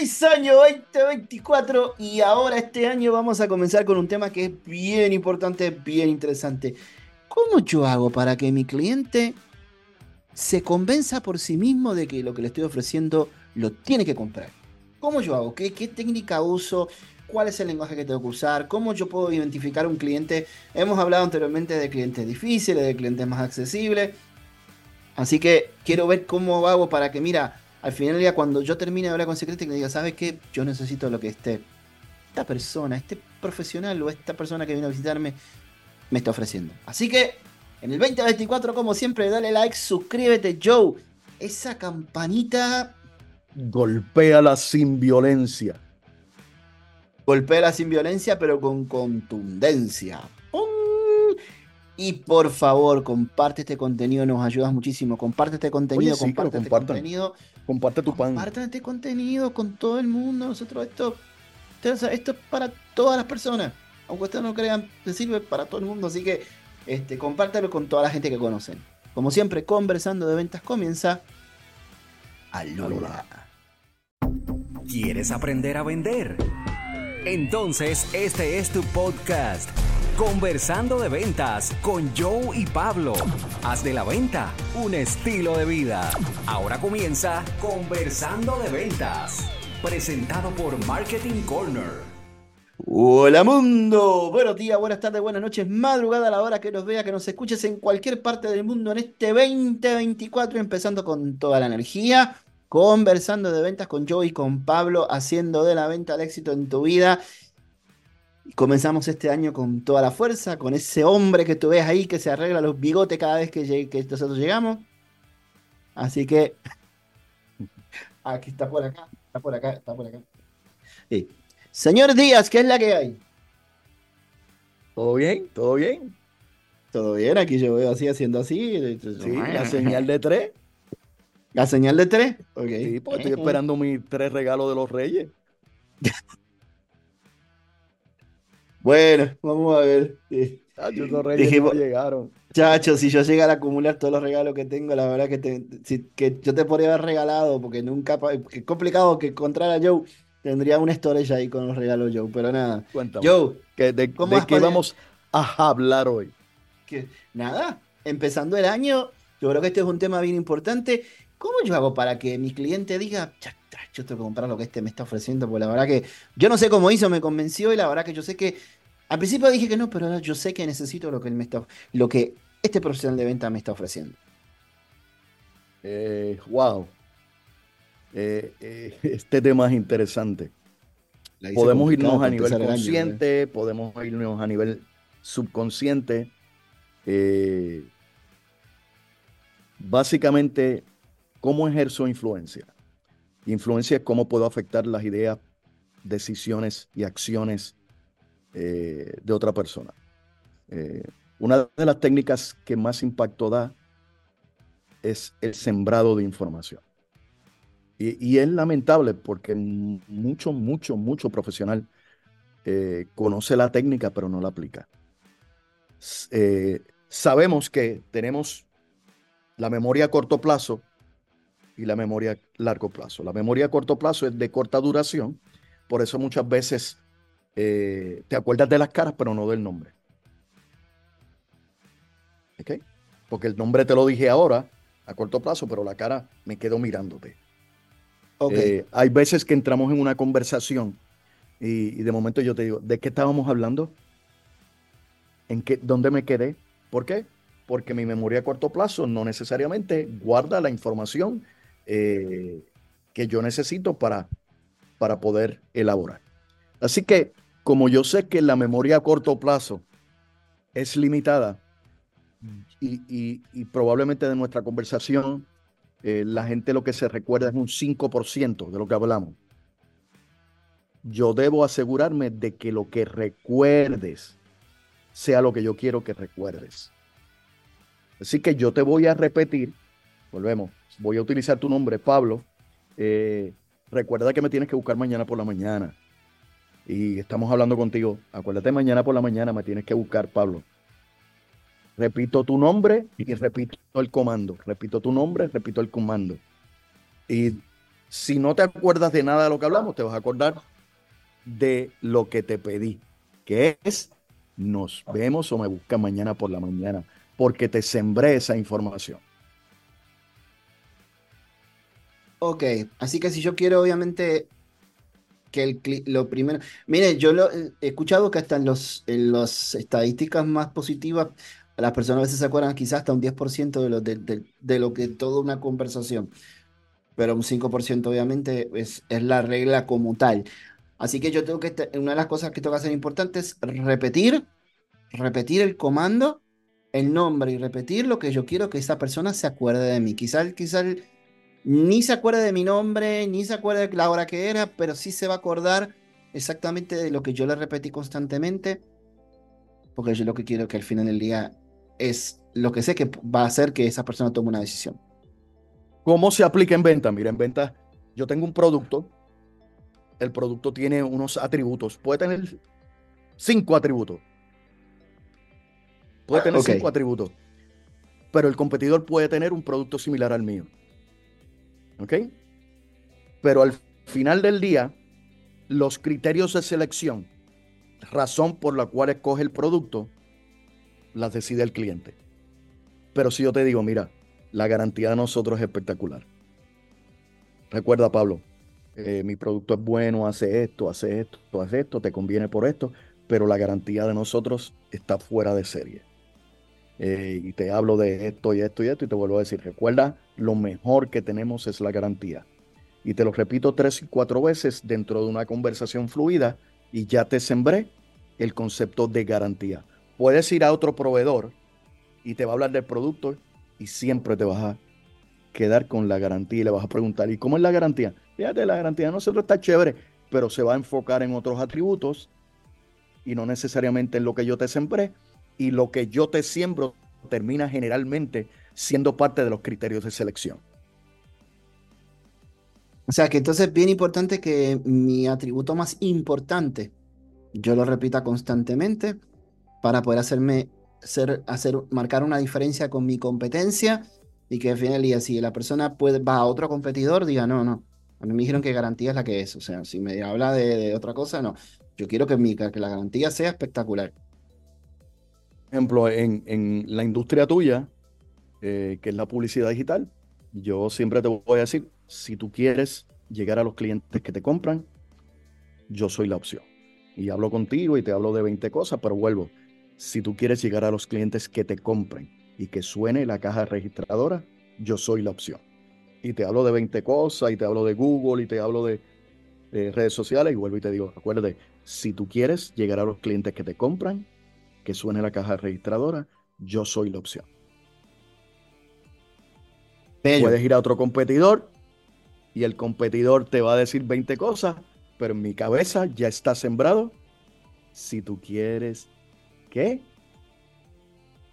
Feliz año 2024 y ahora este año vamos a comenzar con un tema que es bien importante, bien interesante. ¿Cómo yo hago para que mi cliente se convenza por sí mismo de que lo que le estoy ofreciendo lo tiene que comprar? ¿Cómo yo hago? ¿Qué, qué técnica uso? ¿Cuál es el lenguaje que tengo que usar? ¿Cómo yo puedo identificar un cliente? Hemos hablado anteriormente de clientes difíciles, de clientes más accesibles. Así que quiero ver cómo hago para que, mira, al final del día, cuando yo termine de hablar con cliente, que diga, ¿sabes qué? Yo necesito lo que esté esta persona, este profesional o esta persona que viene a visitarme me está ofreciendo. Así que en el 2024, como siempre, dale like, suscríbete, Joe. Esa campanita. Golpéala sin violencia. Golpéala sin violencia, pero con contundencia. Y por favor, comparte este contenido, nos ayudas muchísimo. Comparte este contenido, comparte este contenido. Comparte tu pan. Comparte este contenido con todo el mundo. Nosotros esto, esto, es para todas las personas. Aunque ustedes no crean, te sirve para todo el mundo. Así que este, compártelo con toda la gente que conocen. Como siempre, conversando de ventas comienza. Alola. ¿Quieres aprender a vender? Entonces, este es tu podcast Conversando de ventas con Joe y Pablo. Haz de la venta un estilo de vida. Ahora comienza Conversando de ventas. Presentado por Marketing Corner. Hola mundo, buenos días, buenas tardes, buenas noches, madrugada a la hora que nos vea, que nos escuches en cualquier parte del mundo en este 2024, empezando con toda la energía, conversando de ventas con Joe y con Pablo, haciendo de la venta el éxito en tu vida Comenzamos este año con toda la fuerza, con ese hombre que tú ves ahí que se arregla los bigotes cada vez que, que nosotros llegamos. Así que aquí está por acá, está por acá, está por acá. Señor Díaz, ¿qué es la que hay? ¿Todo bien? ¿Todo bien? Todo bien, aquí yo veo así, haciendo así. Sí, la señal de tres. ¿La señal de tres? Sí, porque estoy esperando mis tres regalos de los reyes. Bueno, vamos a ver. no llegaron. Chacho, si yo llegara a acumular todos los regalos que tengo, la verdad que, que yo te podría haber regalado, porque nunca, es complicado que encontrar a Joe, tendría un storage ahí con los regalos Joe, pero nada. Cuéntame. Joe, ¿de, qué vamos a hablar hoy? Que, nada, empezando el año, yo creo que este es un tema bien importante. ¿Cómo yo hago para que mi cliente diga, yo tengo que comprar lo que este me está ofreciendo, porque la verdad que yo no sé cómo hizo, me convenció y la verdad que yo sé que al principio dije que no, pero ahora yo sé que necesito lo que él me está, lo que este profesional de venta me está ofreciendo. Eh, wow. Eh, eh, este tema es interesante. Podemos irnos a nivel consciente, podemos irnos a nivel subconsciente. básicamente, ¿cómo ejerzo influencia? Influencia cómo puedo afectar las ideas, decisiones y acciones eh, de otra persona. Eh, una de las técnicas que más impacto da es el sembrado de información. Y, es lamentable porque mucho, mucho, mucho profesional eh, conoce la técnica pero no la aplica. sabemos que tenemos la memoria a corto plazo y la memoria a largo plazo. La memoria a corto plazo es de corta duración, por eso muchas veces eh, te acuerdas de las caras, pero no del nombre. ¿Ok? Porque el nombre te lo dije ahora, a corto plazo, pero la cara me quedo mirándote. Okay. Eh, hay veces que entramos en una conversación y, de momento yo te digo, ¿de qué estábamos hablando? ¿En qué, ¿Dónde me quedé? ¿Por qué? Porque mi memoria a corto plazo no necesariamente guarda la información eh, que yo necesito para, para poder elaborar. Así que, como yo sé que la memoria a corto plazo es limitada y, probablemente de nuestra conversación eh, la gente lo que se recuerda es un 5% de lo que hablamos, yo debo asegurarme de que lo que recuerdes sea lo que yo quiero que recuerdes. Así que yo te voy a repetir, volvemos, voy a utilizar tu nombre, Pablo. Eh, recuerda que me tienes que buscar mañana por la mañana. Y estamos hablando contigo. Acuérdate, mañana por la mañana me tienes que buscar, Pablo. Repito tu nombre y repito el comando. Repito tu nombre, repito el comando. Y Si no te acuerdas de nada de lo que hablamos, te vas a acordar de lo que te pedí, que es nos vemos o me busca mañana por la mañana, porque te sembré esa información. Ok, así que si yo quiero obviamente que el lo primero, mire, yo lo, he escuchado que hasta en los en las estadísticas más positivas las personas a veces se acuerdan quizás hasta un 10% de lo, de, de, lo que toda una conversación, pero un 5% obviamente es, es la regla como tal. Así que yo tengo que, una de las cosas que tengo que hacer importante es repetir, repetir el comando, el nombre y repetir lo que yo quiero que esa persona se acuerde de mí. Quizás, quizás ni se acuerde de mi nombre, ni se acuerde de la hora que era, pero sí se va a acordar exactamente de lo que yo le repetí constantemente, porque yo lo que quiero que al final del día es lo que sé que va a hacer que esa persona tome una decisión. ¿Cómo se aplica en venta? Mira, en venta yo tengo un producto el producto tiene unos atributos. Puede tener cinco atributos. Puede tener cinco atributos. Pero el competidor puede tener un producto similar al mío. ¿Ok? Pero al final del día, los criterios de selección, razón por la cual escoge el producto, las decide el cliente. Pero si yo te digo, mira, la garantía de nosotros es espectacular. Recuerda, Pablo, eh, mi producto es bueno, hace esto, hace esto, hace esto, te conviene por esto, pero la garantía de nosotros está fuera de serie. Eh, y te hablo de esto y esto y esto y te vuelvo a decir, recuerda, lo mejor que tenemos es la garantía. Y te lo repito tres y cuatro veces dentro de una conversación fluida y ya te sembré el concepto de garantía. Puedes ir a otro proveedor y te va a hablar del producto y siempre te vas a quedar con la garantía y le vas a preguntar, ¿y cómo es la garantía? Fíjate, la garantía de nosotros está chévere, pero se va a enfocar en otros atributos y no necesariamente en lo que yo te sembré. Y lo que yo te siembro termina generalmente siendo parte de los criterios de selección. O sea que entonces es bien importante que mi atributo más importante yo lo repita constantemente para poder hacerme ser, hacer, marcar una diferencia con mi competencia y que al final día si la persona puede, va a otro competidor, diga, no, no, a mí me dijeron que garantía es la que es. O sea, si me habla de, otra cosa, no. Yo quiero que, mi, que la garantía sea espectacular. Ejemplo, en, la industria tuya, eh, que es la publicidad digital, yo siempre te voy a decir, si tú quieres llegar a los clientes que te compran, yo soy la opción. Y hablo contigo y te hablo de 20 cosas, pero vuelvo. Si tú quieres llegar a los clientes que te compren y que suene la caja registradora, yo soy la opción y te hablo de 20 cosas y te hablo de Google y te hablo de, redes sociales y vuelvo y te digo, acuérdate, si tú quieres llegar a los clientes que te compran, que suene la caja registradora, yo soy la opción. Puedes ir a otro competidor y el competidor te va a decir 20 cosas, pero en mi cabeza ya está sembrado. Si tú quieres, ¿qué?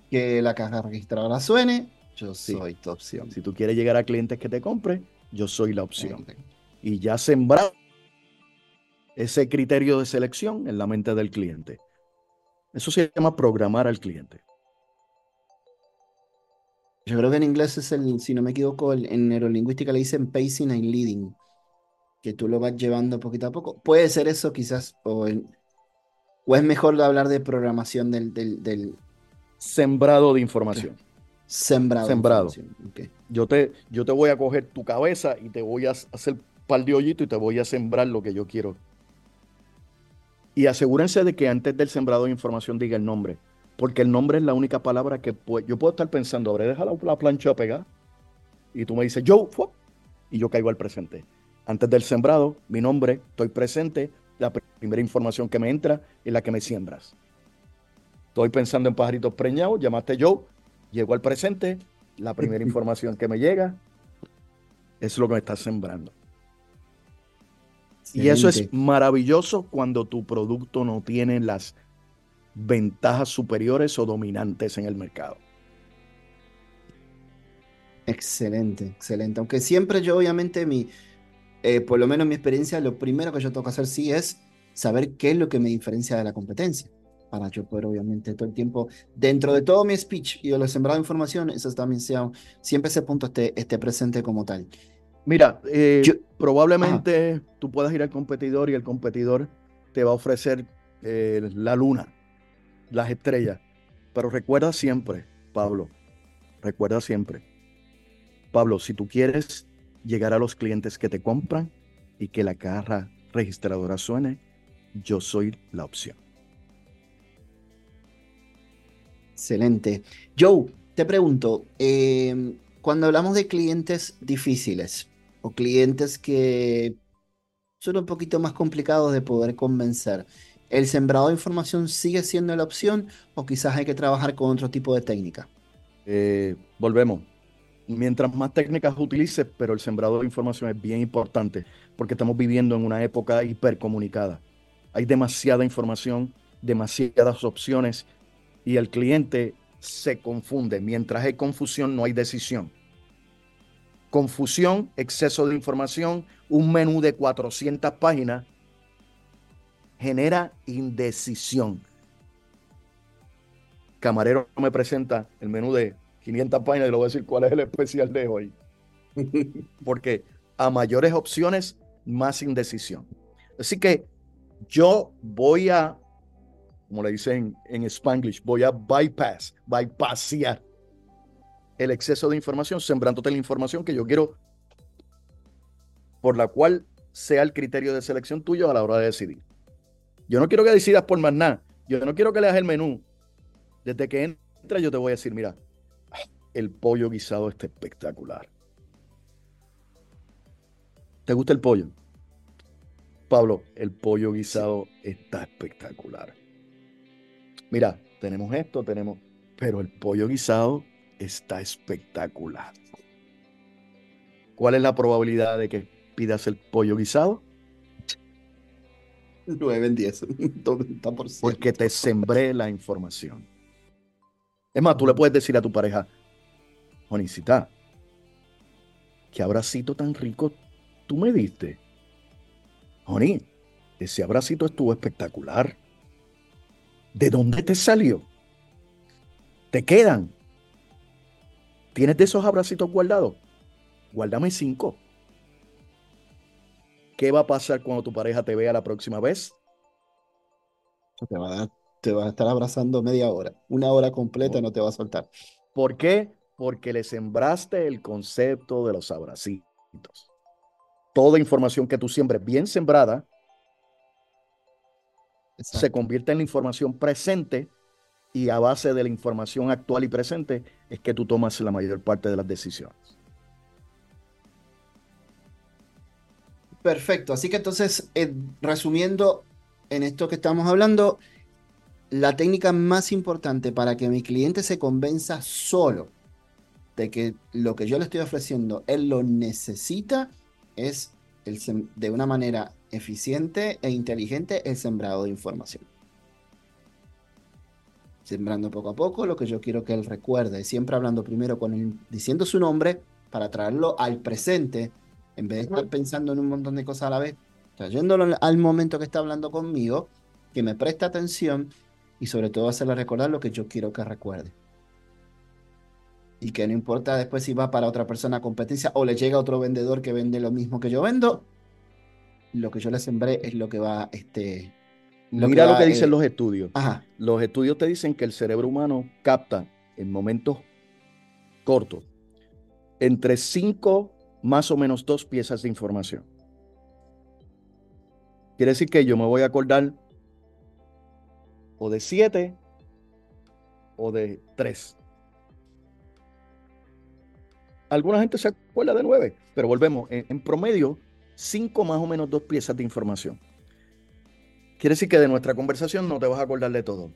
Que la caja registradora suene, yo soy tu opción. Si tú quieres llegar a clientes que te compren, yo soy la opción. Y ya sembrar ese criterio de selección en la mente del cliente. Eso se llama programar al cliente. Yo creo que en inglés es el, si no me equivoco, en neurolingüística le dicen pacing and leading, que tú lo vas llevando poquito a poco. Puede ser eso quizás, o, es mejor hablar de programación del, del sembrado de información. Sembrado. Sembrado. Yo, te, yo te voy a coger tu cabeza y te voy a hacer par de hoyito y te voy a sembrar lo que yo quiero. Y asegúrense de que antes del sembrado de información diga el nombre. Porque el nombre es la única palabra que yo puedo estar pensando, habré dejado la plancha pegar. Y tú me dices, yo, y yo caigo al presente. Antes del sembrado, mi nombre, estoy presente, la primera información que me entra es la que me siembras. Estoy pensando en pajaritos preñados, llamaste yo, Llego al presente, la primera información que me llega es lo que me está sembrando. Y eso es maravilloso cuando tu producto no tiene las ventajas superiores o dominantes en el mercado. Excelente, excelente. Aunque siempre yo obviamente mi, eh, por lo menos mi experiencia, lo primero que yo tengo que hacer sí es saber qué es lo que me diferencia de la competencia para yo poder obviamente todo el tiempo, dentro de todo mi speech y de lo sembrado información, eso también sea, siempre ese punto esté, esté presente como tal. Mira, eh, probablemente tú puedas ir al competidor y el competidor te va a ofrecer eh, la luna, las estrellas. Pero recuerda siempre, Pablo, recuerda siempre, Pablo, si tú quieres llegar a los clientes que te compran y que la caja registradora suene, yo soy la opción. Excelente. Joe, te pregunto, em, cuando hablamos de clientes difíciles o clientes que son un poquito más complicados de poder convencer, ¿el sembrado de información sigue siendo la opción o quizás hay que trabajar con otro tipo de técnica? Eh, volvemos. Mientras más técnicas utilices, pero el sembrado de información es bien importante porque estamos viviendo en una época hipercomunicada. Hay demasiada información, demasiadas opciones y el cliente se confunde. Mientras hay confusión, no hay decisión. Confusión, exceso de información, un menú de 400 páginas genera indecisión. Camarero me presenta el menú de 500 páginas y le voy a decir cuál es el especial de hoy. Porque a mayores opciones, más indecisión. Así que yo voy a como le dicen en Spanglish, voy a bypass, bypassear el exceso de información, sembrándote la información que yo quiero, por la cual sea el criterio de selección tuyo a la hora de decidir. Yo no quiero que decidas por más nada. Yo no quiero que leas el menú. Desde que entra yo te voy a decir, mira, el pollo guisado está espectacular. ¿Te gusta el pollo? Pablo, el pollo guisado está espectacular mira, tenemos esto, tenemos, pero el pollo guisado está espectacular. ¿Cuál es la probabilidad de que pidas el pollo guisado? 9 en 10, Porque te sembré la información. Es más, tú le puedes decir a tu pareja, Jonicita, qué abracito tan rico tú me diste. Joni, ese abracito estuvo espectacular. ¿De dónde te salió? ¿Te quedan? ¿Tienes de esos abracitos guardados? Guárdame cinco. ¿Qué va a pasar cuando tu pareja te vea la próxima vez? Te va a, te va a estar abrazando media hora. Una hora completa no te va a soltar. ¿Por qué? Porque le sembraste el concepto de los abracitos. Toda información que tú siembres bien sembrada se convierte en la información presente y a base de la información actual y presente es que tú tomas la mayor parte de las decisiones. Perfecto, así que entonces, eh, resumiendo en esto que estamos hablando, la técnica más importante para que mi cliente se convenza solo de que lo que yo le estoy ofreciendo, él lo necesita, es el, de una manera eficiente e inteligente el sembrado de información. Sembrando poco a poco lo que yo quiero que él recuerde, siempre hablando primero con él, diciendo su nombre para traerlo al presente, en vez de estar pensando en un montón de cosas a la vez, trayéndolo al momento que está hablando conmigo, que me preste atención y sobre todo hacerle recordar lo que yo quiero que recuerde. Y que no importa después si va para otra persona a competencia o le llega otro vendedor que vende lo mismo que yo vendo, lo que yo le sembré es lo que va, este... Mira lo que dicen eh, los estudios. Los estudios te dicen que el cerebro humano capta en momentos cortos entre cinco más o menos dos piezas de información. Quiere decir que yo me voy a acordar o de siete o de tres. Alguna gente se acuerda de nueve, pero volvemos, en promedio cinco más o menos dos piezas de información. Quiere decir que de nuestra conversación no te vas a acordar de todo.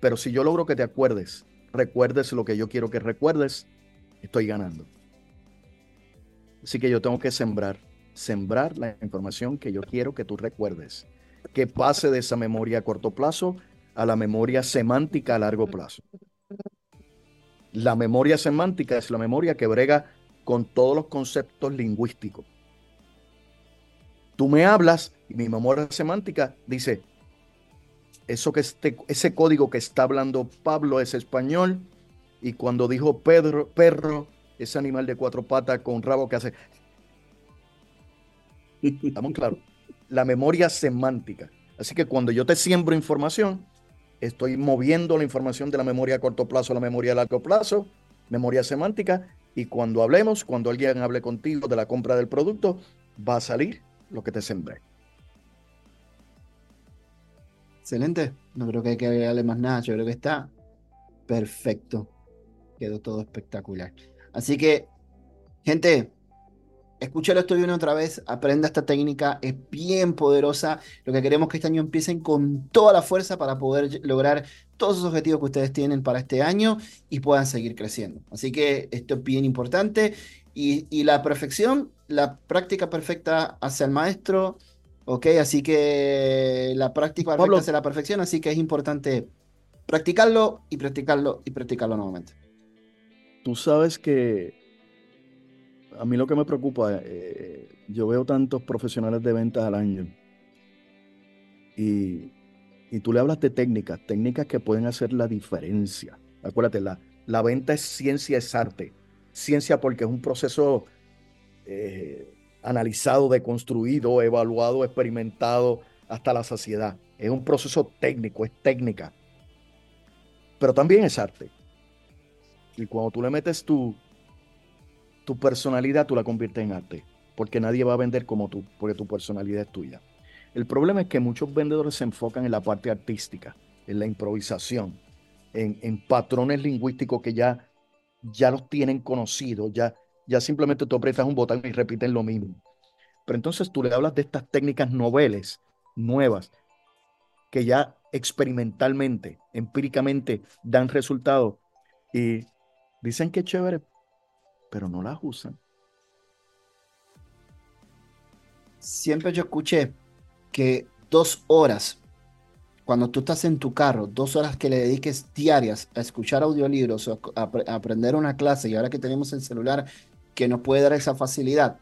Pero si yo logro que te acuerdes, recuerdes lo que yo quiero que recuerdes, estoy ganando. Así que yo tengo que sembrar, sembrar la información que yo quiero que tú recuerdes. Que pase de esa memoria a corto plazo a la memoria semántica a largo plazo. La memoria semántica es la memoria que brega con todos los conceptos lingüísticos. Tú me hablas y mi memoria semántica dice, eso que este, ese código que está hablando Pablo es español y cuando dijo Pedro, perro, ese animal de cuatro patas con rabo que hace, Estamos claros. La memoria semántica. Así que cuando yo te siembro información, estoy moviendo la información de la memoria a corto plazo a la memoria a largo plazo, memoria semántica, y cuando hablemos, cuando alguien hable contigo de la compra del producto, va a salir lo que te sembré. Excelente. No creo que hay que agregarle más nada. Yo creo que está perfecto. Quedó todo espectacular. Así que, gente, escúchalo esto otra vez, aprenda esta técnica, es bien poderosa. Lo que queremos que este año empiecen con toda la fuerza para poder lograr todos esos objetivos que ustedes tienen para este año y puedan seguir creciendo. Así que esto es bien importante. Y, la perfección, la práctica perfecta hacia el maestro, ¿ok? Así que la práctica perfecta hacia la perfección, así que es importante practicarlo y practicarlo y practicarlo nuevamente. Tú sabes que a mí lo que me preocupa, eh, yo veo tantos profesionales de ventas al año y, tú le hablas de técnicas, técnicas que pueden hacer la diferencia. Acuérdate, la, la venta es ciencia, es arte. Ciencia porque es un proceso eh, analizado, deconstruido, evaluado, experimentado hasta la saciedad. Es un proceso técnico, es técnica. Pero también es arte. Y cuando tú le metes tu, tu personalidad tú la conviertes en arte, porque nadie va a vender como tú, porque tu personalidad es tuya. El problema es que muchos vendedores se enfocan en la parte artística, en la improvisación, en, patrones lingüísticos que ya, ya los tienen conocidos, ya, ya simplemente tú aprietas un botón y repiten lo mismo. Pero entonces tú le hablas de estas técnicas noveles, nuevas, que ya experimentalmente, empíricamente dan resultados y dicen que es chévere, pero no las usan. Siempre yo escuché que dos horas, cuando tú estás en tu carro, dos horas que le dediques diarias a escuchar audiolibros o a, aprender una clase, y ahora que tenemos el celular que nos puede dar esa facilidad,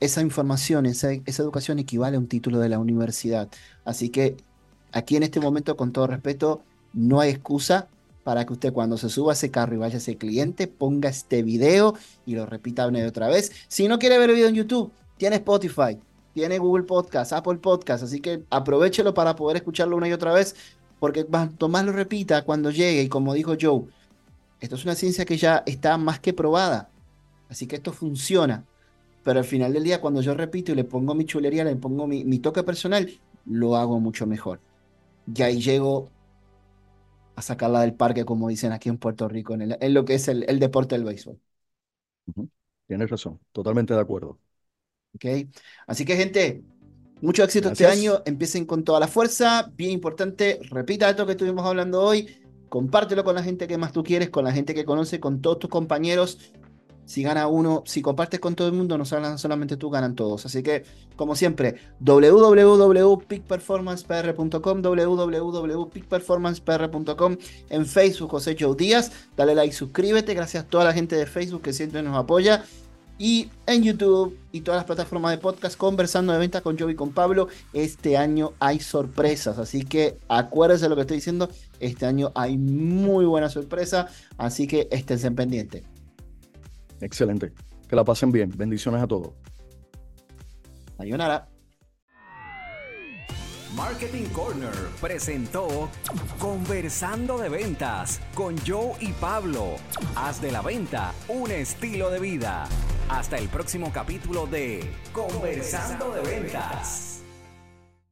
esa información, esa, esa educación equivale a un título de la universidad. Así que aquí en este momento, con todo respeto, no hay excusa para que usted cuando se suba a ese carro y vaya a ese cliente ponga este video y lo repita una y otra vez. Si no quiere ver el video en YouTube, tiene Spotify, tiene Google Podcast, Apple Podcast, así que aprovechelo para poder escucharlo una y otra vez, porque cuanto más lo repita cuando llegue, y como dijo Joe, esto es una ciencia que ya está más que probada, así que esto funciona. Pero al final del día, cuando yo repito y le pongo mi chulería, le pongo mi, mi toque personal, lo hago mucho mejor. Y ahí llego a sacarla del parque, como dicen aquí en Puerto Rico, en, lo que es el, deporte del béisbol. Tienes razón, totalmente de acuerdo. Así que gente, mucho éxito este año, empiecen con toda la fuerza, bien importante, repita esto que estuvimos hablando hoy, compártelo con la gente que más tú quieres, con la gente que conoce, con todos tus compañeros, si gana uno, si compartes con todo el mundo, no solamente tú, ganan todos. Así que, como siempre, www.peakperformancepr.com, www.peakperformancepr.com, en Facebook, José Joe Díaz. Dale like, suscríbete. Gracias a toda la gente de Facebook que siempre nos apoya. Y en YouTube y todas las plataformas de podcast, conversando de venta con Joe y con Pablo. Este año hay sorpresas, así que acuérdense de lo que estoy diciendo. Este año hay muy buena sorpresa, así que estén pendientes. Excelente. Que la pasen bien. Bendiciones a todos. Ayunara. Marketing Corner presentó Conversando de Ventas con Joe y Pablo. Haz de la venta un estilo de vida. Hasta el próximo capítulo de Conversando de Ventas.